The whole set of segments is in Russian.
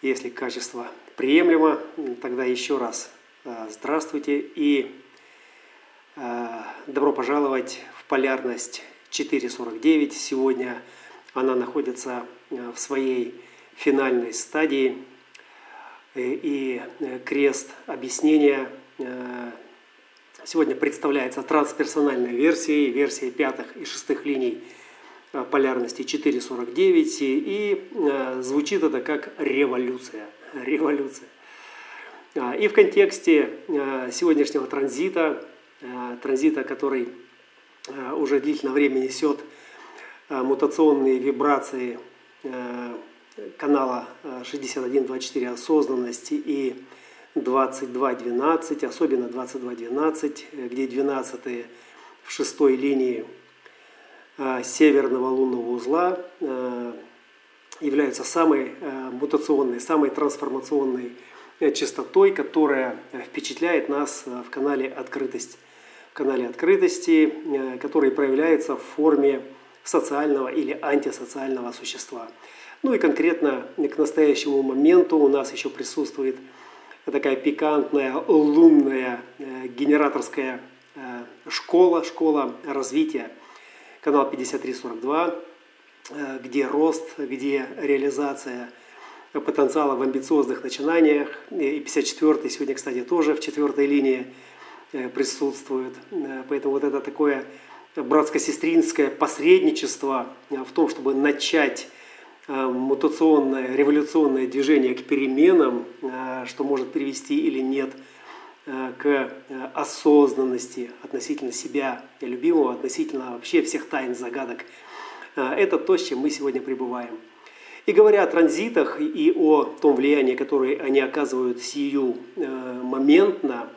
Если качество приемлемо, тогда еще раз здравствуйте и добро пожаловать в полярность 4.49. Сегодня она находится в своей финальной стадии. И крест объяснения сегодня представляется трансперсональной версией, версией пятых и шестых линий – Э, полярности 4,49 и э, звучит это как революция. Революция. А, и в контексте э, сегодняшнего транзита, транзита, который уже длительное время несет мутационные вибрации канала 6124 осознанности и 2212, особенно 2212, где 12 в шестой линии Э, северного лунного узла э, являются самой э, мутационной, самой трансформационной частотой, которая впечатляет нас в канале «Открытость». В канале «Открытости», который проявляется в форме социального или антисоциального существа. Ну и конкретно к настоящему моменту у нас еще присутствует такая пикантная лунная генераторская школа, школа развития – канал 5342, э, где рост, где реализация потенциала в амбициозных начинаниях. И 54-й сегодня, кстати, тоже в четвертой линии э, присутствует. Э, поэтому вот это такое братско-сестринское посредничество в том, чтобы начать мутационное, революционное движение к переменам, что может привести или нет – Э, к э, осознанности относительно себя любимого, относительно вообще всех тайн, загадок. Э, это то, с чем мы сегодня пребываем. И говоря о транзитах и о том влиянии, которое они оказывают сию моментно,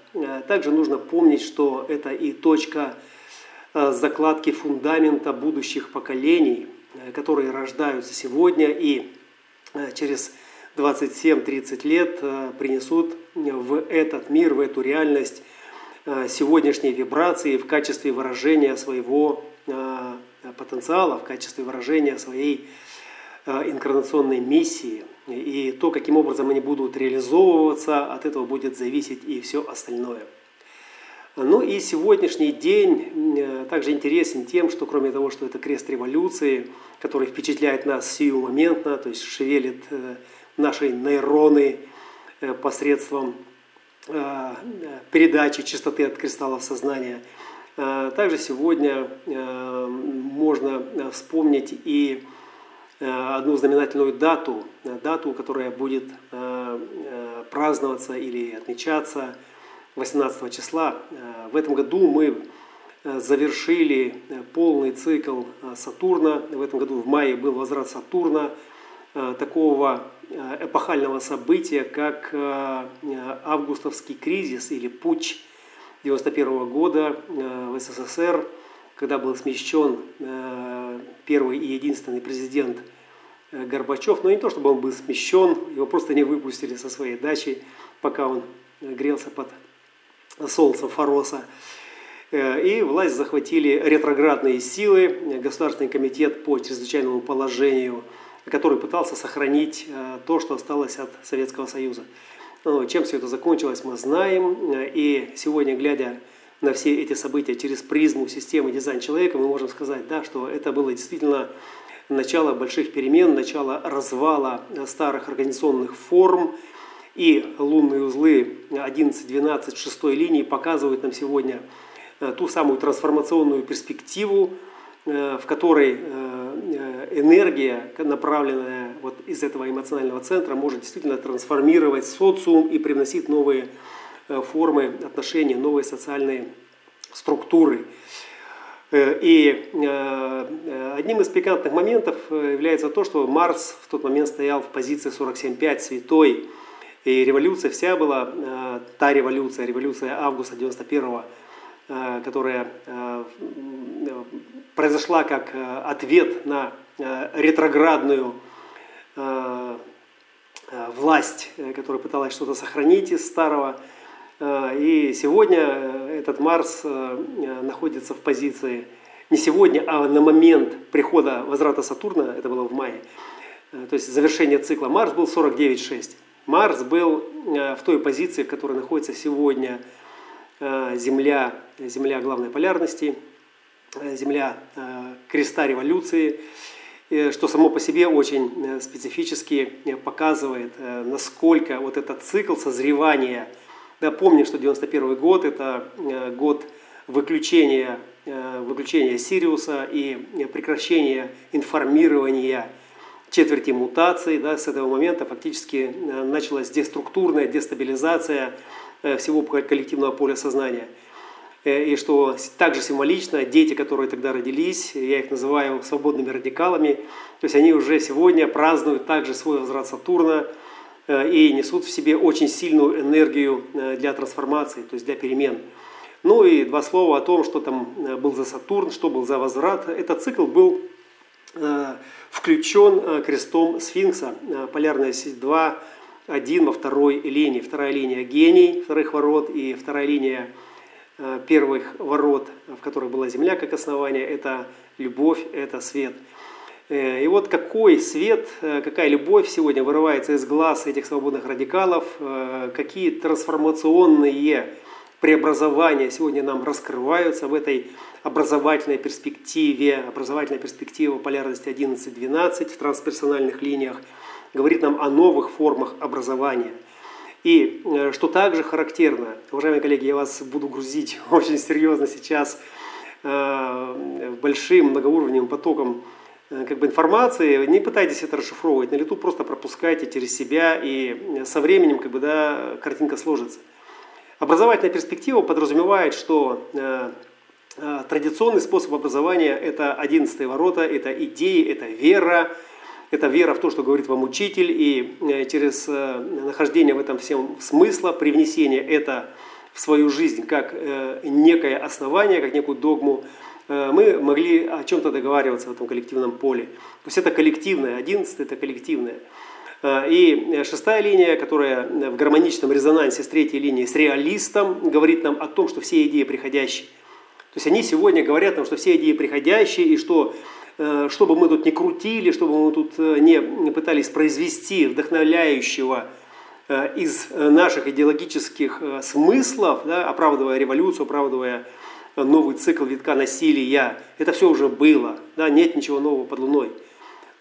также нужно помнить, что это и точка закладки фундамента будущих поколений, которые рождаются сегодня и через 27-30 лет э, принесут в этот мир, в эту реальность э, сегодняшние вибрации в качестве выражения своего э, потенциала, в качестве выражения своей инкарнационной миссии. И то, каким образом они будут реализовываться, от этого будет зависеть и все остальное. Ну и сегодняшний день также интересен тем, что кроме того, что это крест революции, который впечатляет нас сию моментно, то есть шевелит наши нейроны э, посредством э, передачи частоты от кристаллов сознания. Э, также сегодня можно вспомнить и одну знаменательную дату, дату, которая будет праздноваться или отмечаться 18 числа. В этом году мы завершили полный цикл Сатурна. В этом году в мае был возврат Сатурна, такого Э, эпохального события, как э, августовский кризис или путч 1991 года э, в СССР, когда был смещен первый и единственный президент Горбачев, но не то чтобы он был смещен, его просто не выпустили со своей дачи, пока он грелся под солнцем Фороса. И власть захватили ретроградные силы, Государственный комитет по чрезвычайному положению – который пытался сохранить э, то, что осталось от Советского Союза. Ну, чем все это закончилось, мы знаем. Э, и сегодня, глядя на все эти события через призму системы дизайн человека, мы можем сказать, да, что это было действительно начало больших перемен, начало развала старых организационных форм. И лунные узлы 11-12 шестой линии показывают нам сегодня э, ту самую трансформационную перспективу, в которой энергия, направленная вот из этого эмоционального центра, может действительно трансформировать социум и привносить новые э, формы отношений, новые социальные структуры. Э, и э, одним из пикантных моментов является то, что Марс в тот момент стоял в позиции 47.5 святой, и революция вся была, та революция, революция августа 91 которая произошла как ответ на Э, ретроградную э, э, власть, которая пыталась что-то сохранить из старого. И сегодня этот Марс находится в позиции, не сегодня, а на момент прихода возврата Сатурна, это было в мае, то есть завершение цикла, Марс был 49,6. Марс был в той позиции, в которой находится сегодня Земля, Земля главной полярности, Земля креста революции, что само по себе очень специфически показывает, насколько вот этот цикл созревания – да, помним, что 91 год – это э, год выключения, э, выключения Сириуса и прекращения информирования четверти мутаций. Да, с этого момента фактически э, началась деструктурная дестабилизация всего коллективного поля сознания. И что также символично, дети, которые тогда родились, я их называю свободными радикалами, то есть они уже сегодня празднуют также свой возврат Сатурна – Э, и несут в себе очень сильную энергию э, для трансформации, то есть для перемен. Ну и два слова о том, что там э, был за Сатурн, что был за возврат. Этот цикл был включен крестом сфинкса, полярная сеть 2, один во второй линии. Вторая линия гений вторых ворот и вторая линия первых ворот, в которых была Земля как основание, это любовь, это свет – Э, и вот какой свет, э, какая любовь сегодня вырывается из глаз этих свободных радикалов, э, какие трансформационные преобразования сегодня нам раскрываются в этой образовательной перспективе, образовательная перспектива полярности 11-12 в трансперсональных линиях, говорит нам о новых формах образования. И что также характерно, уважаемые коллеги, я вас буду грузить очень серьезно сейчас большим многоуровневым потоком Э, как бы информации, не пытайтесь это расшифровывать на лету, просто пропускайте через себя, и со временем как бы, да, картинка сложится. Образовательная перспектива подразумевает, что э, э, традиционный способ образования – это одиннадцатые ворота, это идеи, это вера, это вера в то, что говорит вам учитель, и э, через э, нахождение в этом всем смысла, привнесение это в свою жизнь как э, некое основание, как некую догму, мы могли о чем-то договариваться в этом коллективном поле. То есть это коллективное, 11 это коллективное. И шестая линия, которая в гармоничном резонансе с третьей линией, с реалистом, говорит нам о том, что все идеи приходящие. То есть они сегодня говорят нам, что все идеи приходящие, и что что бы мы тут ни крутили, что бы мы тут не пытались произвести вдохновляющего из наших идеологических смыслов, да, оправдывая революцию, оправдывая новый цикл витка насилия. Это все уже было, да, нет ничего нового под луной.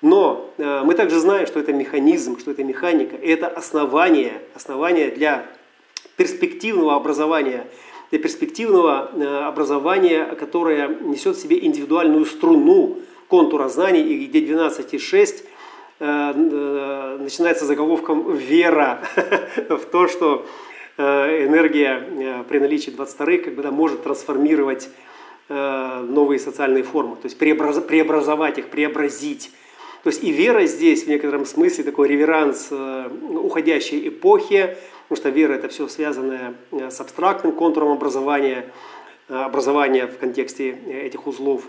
Но э, мы также знаем, что это механизм, что это механика, это основание, основание для перспективного образования, для перспективного э, образования, которое несет в себе индивидуальную струну контура знаний, и где 12,6 э, начинается заголовком «вера» в то, что Э, энергия э, при наличии 22 как бы, да, может трансформировать э, новые социальные формы, то есть преобраз, преобразовать их, преобразить. То есть и вера здесь в некотором смысле такой реверанс уходящей эпохи, потому что вера это все связанное с абстрактным контуром образования, образования в контексте этих узлов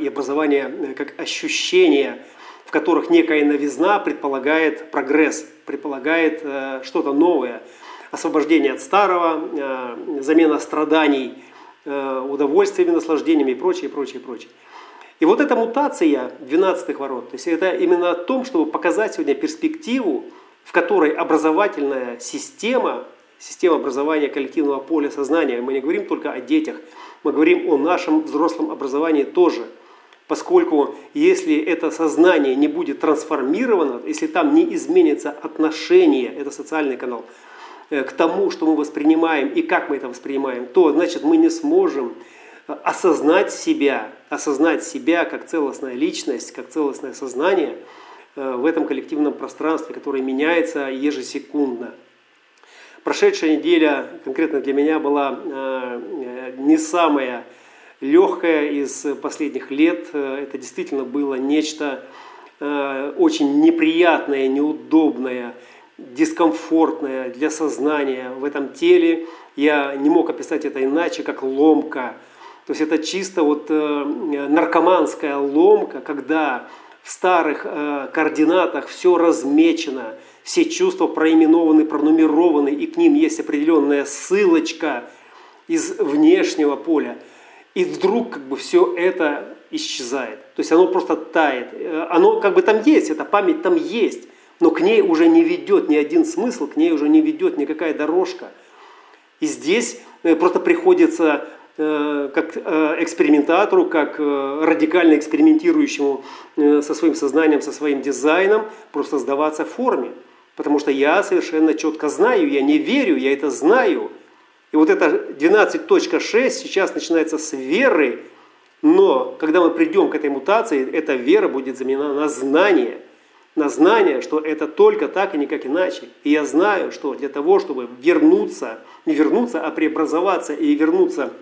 и образование как ощущение, в которых некая новизна предполагает прогресс, предполагает что-то новое – освобождение от старого, э, замена страданий э, удовольствиями, наслаждениями и прочее, прочее, прочее. И вот эта мутация 12 ворот, то есть это именно о том, чтобы показать сегодня перспективу, в которой образовательная система, система образования коллективного поля сознания, мы не говорим только о детях, мы говорим о нашем взрослом образовании тоже. Поскольку если это сознание не будет трансформировано, если там не изменится отношение, это социальный канал, Э, к тому, что мы воспринимаем и как мы это воспринимаем, то значит мы не сможем э, осознать себя, осознать себя как целостная личность, как целостное сознание э, в этом коллективном пространстве, которое меняется ежесекундно. Прошедшая неделя конкретно для меня была не самая легкая из последних лет. Это действительно было нечто очень неприятное, неудобное, дискомфортное для сознания в этом теле. Я не мог описать это иначе, как ломка. То есть это чисто вот э, наркоманская ломка, когда в старых э, координатах все размечено, все чувства проименованы, пронумерованы, и к ним есть определенная ссылочка из внешнего поля. И вдруг как бы все это исчезает. То есть оно просто тает. Э, оно как бы там есть, эта память там есть, но к ней уже не ведет ни один смысл, к ней уже не ведет никакая дорожка. И здесь э, просто приходится э, как экспериментатору, как радикально экспериментирующему со своим сознанием, со своим дизайном, просто сдаваться форме. Потому что я совершенно четко знаю, я не верю, я это знаю. И вот это 12.6 сейчас начинается с веры, но когда мы придем к этой мутации, эта вера будет заменена на знание. На знание, что это только так и никак иначе. И я знаю, что для того, чтобы вернуться, не вернуться, а преобразоваться и вернуться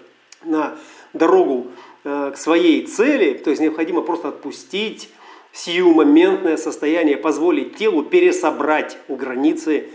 на дорогу э, к своей цели, то есть необходимо просто отпустить сиюмоментное состояние, позволить телу пересобрать границы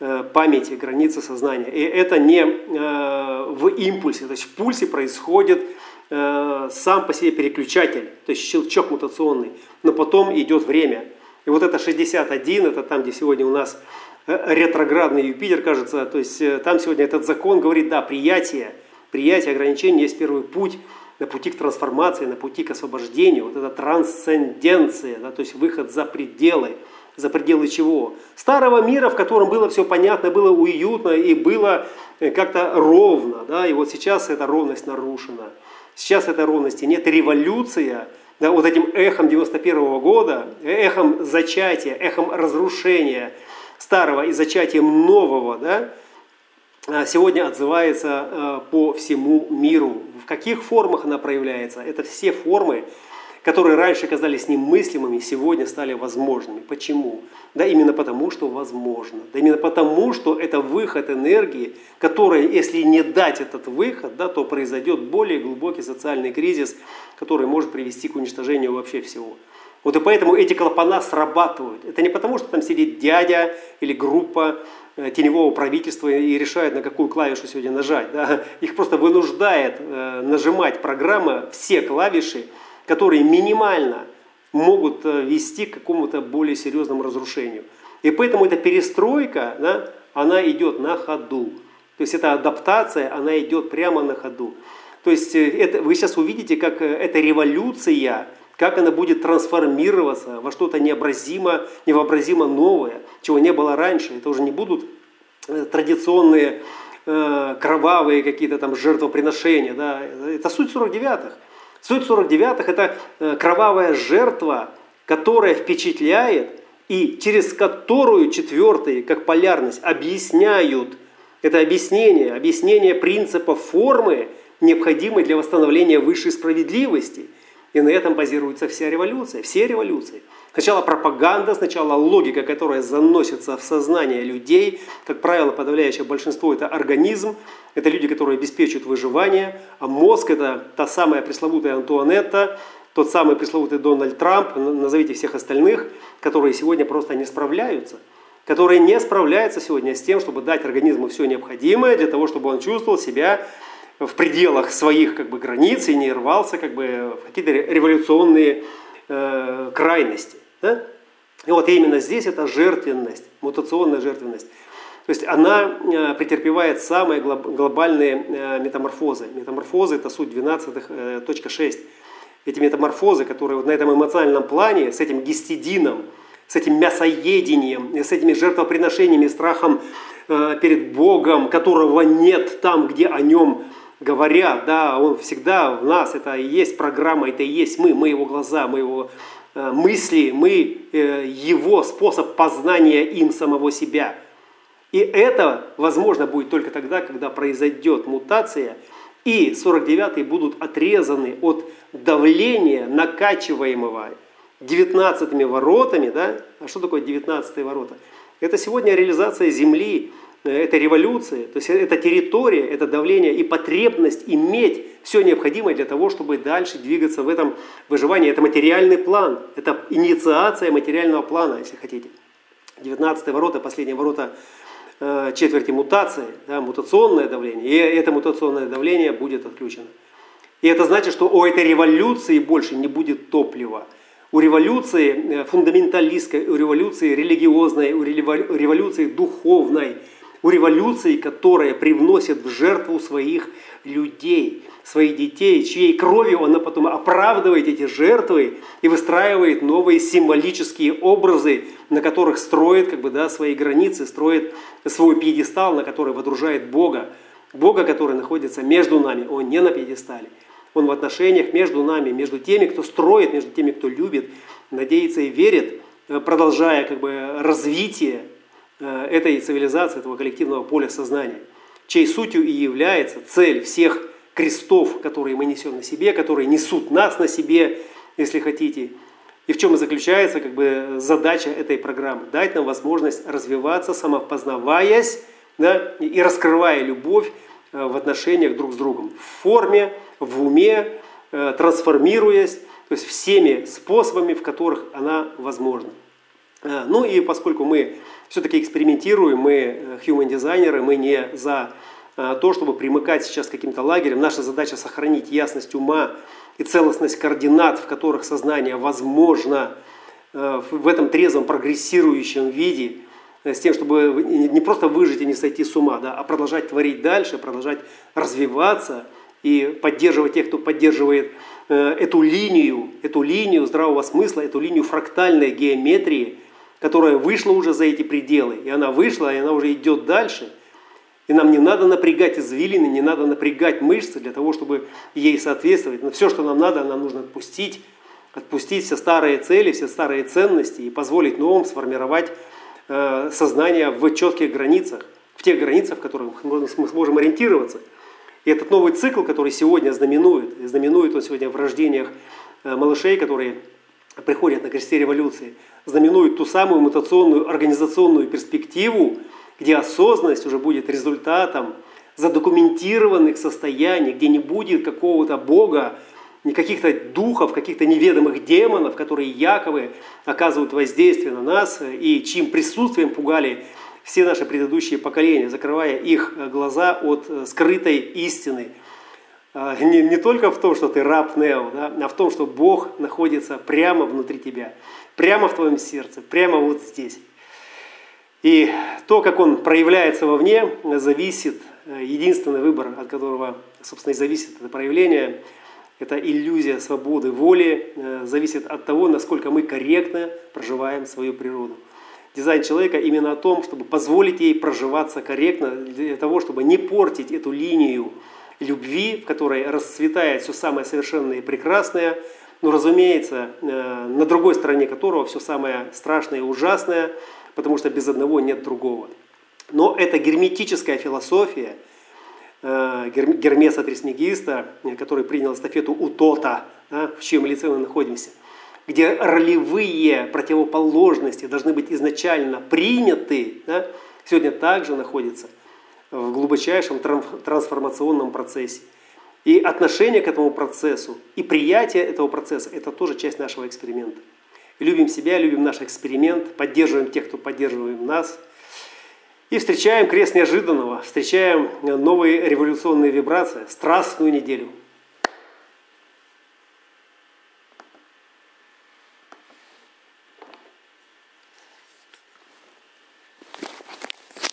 э, памяти, границы сознания. И это не э, в импульсе, то есть в пульсе происходит Э, сам по себе переключатель, то есть щелчок мутационный, но потом идет время. И вот это 61, это там, где сегодня у нас ретроградный Юпитер, кажется, то есть там сегодня этот закон говорит, да, приятие, приятие ограничений есть первый путь на пути к трансформации, на пути к освобождению, вот это трансценденция, да, то есть выход за пределы, за пределы чего? Старого мира, в котором было все понятно, было уютно и было как-то ровно, да, и вот сейчас эта ровность нарушена. Сейчас этой ровности нет. Революция, да, вот этим эхом 91 -го года, эхом зачатия, эхом разрушения старого и зачатием нового, да, сегодня отзывается а, по всему миру. В каких формах она проявляется? Это все формы, которые раньше казались немыслимыми, сегодня стали возможными. Почему? Да именно потому, что возможно. Да именно потому, что это выход энергии, которая, если не дать этот выход, да, то произойдет более глубокий социальный кризис, который может привести к уничтожению вообще всего. Вот и поэтому эти клапана срабатывают. Это не потому, что там сидит дядя или группа э, теневого правительства и решает, на какую клавишу сегодня нажать. Да? Их просто вынуждает э, нажимать программа все клавиши, которые минимально могут э, вести к какому-то более серьезному разрушению. И поэтому эта перестройка, да, она идет на ходу. То есть эта адаптация, она идет прямо на ходу. То есть это, вы сейчас увидите, как эта революция, как она будет трансформироваться во что-то необразимо, невообразимо новое, чего не было раньше. Это уже не будут традиционные кровавые какие-то там жертвоприношения. Да. Это суть 49-х. Суть 49-х – это э, кровавая жертва, которая впечатляет и через которую четвертые, как полярность, объясняют, это объяснение, объяснение принципа формы, необходимой для восстановления высшей справедливости. И на этом базируется вся революция, все революции – Сначала пропаганда, сначала логика, которая заносится в сознание людей. Как правило, подавляющее большинство – это организм, это люди, которые обеспечивают выживание, а мозг – это та самая пресловутая Антуанетта, тот самый пресловутый Дональд Трамп, назовите всех остальных, которые сегодня просто не справляются. Которые не справляются сегодня с тем, чтобы дать организму все необходимое для того, чтобы он чувствовал себя в пределах своих как бы, границ и не рвался как бы, в какие-то революционные э, крайности. Да? И вот именно здесь это жертвенность, мутационная жертвенность. То есть она э, претерпевает самые глобальные э, метаморфозы. Метаморфозы – это суть 12.6. Э, Эти метаморфозы, которые вот на этом эмоциональном плане, с этим гистидином, с этим мясоедением, с этими жертвоприношениями, страхом перед Богом, которого нет там, где о нем говорят, да, он всегда в нас, это и есть программа, это и есть мы, мы его глаза, мы его Э, мысли, мы э, его способ познания им самого себя. И это возможно будет только тогда, когда произойдет мутация, и 49-е будут отрезаны от давления, накачиваемого 19 воротами. Да? А что такое 19 ворота? Это сегодня реализация Земли, Э, это революция, то есть это территория, это давление и потребность иметь все необходимое для того, чтобы дальше двигаться в этом выживании. Это материальный план, это инициация материального плана, если хотите. 19 ворота, последние ворота э, четверти мутации, да, мутационное давление, и это мутационное давление будет отключено. И это значит, что у этой революции больше не будет топлива. У революции э, фундаменталистской, у революции религиозной, у революции духовной – у революции, которая привносит в жертву своих людей, своих детей, чьей кровью она потом оправдывает эти жертвы и выстраивает новые символические образы, на которых строит как бы, да, свои границы, строит свой пьедестал, на который водружает Бога. Бога, который находится между нами, Он не на пьедестале. Он в отношениях между нами, между теми, кто строит, между теми, кто любит, надеется и верит, э, продолжая как бы, развитие этой цивилизации, этого коллективного поля сознания, чьей сутью и является цель всех крестов, которые мы несем на себе, которые несут нас на себе, если хотите. И в чем и заключается как бы, задача этой программы. Дать нам возможность развиваться, самопознаваясь да, и раскрывая любовь э, в отношениях друг с другом. В форме, в уме, э, трансформируясь, то есть всеми способами, в которых она возможна. Э, ну и поскольку мы все-таки экспериментируем, мы human дизайнеры, мы не за то, чтобы примыкать сейчас к каким-то лагерям. Наша задача сохранить ясность ума и целостность координат, в которых сознание возможно в этом трезвом прогрессирующем виде – Э, с тем, чтобы не просто выжить и не сойти с ума, да, а продолжать творить дальше, продолжать развиваться и поддерживать тех, кто поддерживает э, эту линию, эту линию здравого смысла, эту линию фрактальной геометрии, которая вышла уже за эти пределы, и она вышла, и она уже идет дальше. И нам не надо напрягать извилины, не надо напрягать мышцы для того, чтобы ей соответствовать. Но все, что нам надо, нам нужно отпустить, отпустить все старые цели, все старые ценности и позволить новым сформировать Э, сознания в четких границах, в тех границах, в которых мы сможем ориентироваться. И этот новый цикл, который сегодня знаменует, знаменует он сегодня в рождениях э, малышей, которые приходят на кресте революции, знаменует ту самую мутационную организационную перспективу, где осознанность уже будет результатом задокументированных состояний, где не будет какого-то Бога, не каких-то духов, каких-то неведомых демонов, которые якобы оказывают воздействие на нас и чьим присутствием пугали все наши предыдущие поколения, закрывая их глаза от скрытой истины. А, не, не только в том, что ты раб Нео, да, а в том, что Бог находится прямо внутри тебя, прямо в твоем сердце, прямо вот здесь. И то, как он проявляется вовне, зависит, э, единственный выбор, от которого, собственно, и зависит это проявление – эта иллюзия свободы воли э, зависит от того, насколько мы корректно проживаем свою природу. Дизайн человека именно о том, чтобы позволить ей проживаться корректно, для того, чтобы не портить эту линию любви, в которой расцветает все самое совершенное и прекрасное, но, разумеется, э, на другой стороне которого все самое страшное и ужасное, потому что без одного нет другого. Но эта герметическая философия – Э, Гермеса Трисмегиста, который принял эстафету у Тота, в чьем лице мы находимся, где ролевые противоположности должны быть изначально приняты, сегодня также находится в глубочайшем трансформационном процессе. И отношение к этому процессу и приятие этого процесса – это тоже часть нашего эксперимента. Любим себя, любим наш эксперимент, поддерживаем тех, кто поддерживает нас – и встречаем крест неожиданного, встречаем новые революционные вибрации, страстную неделю –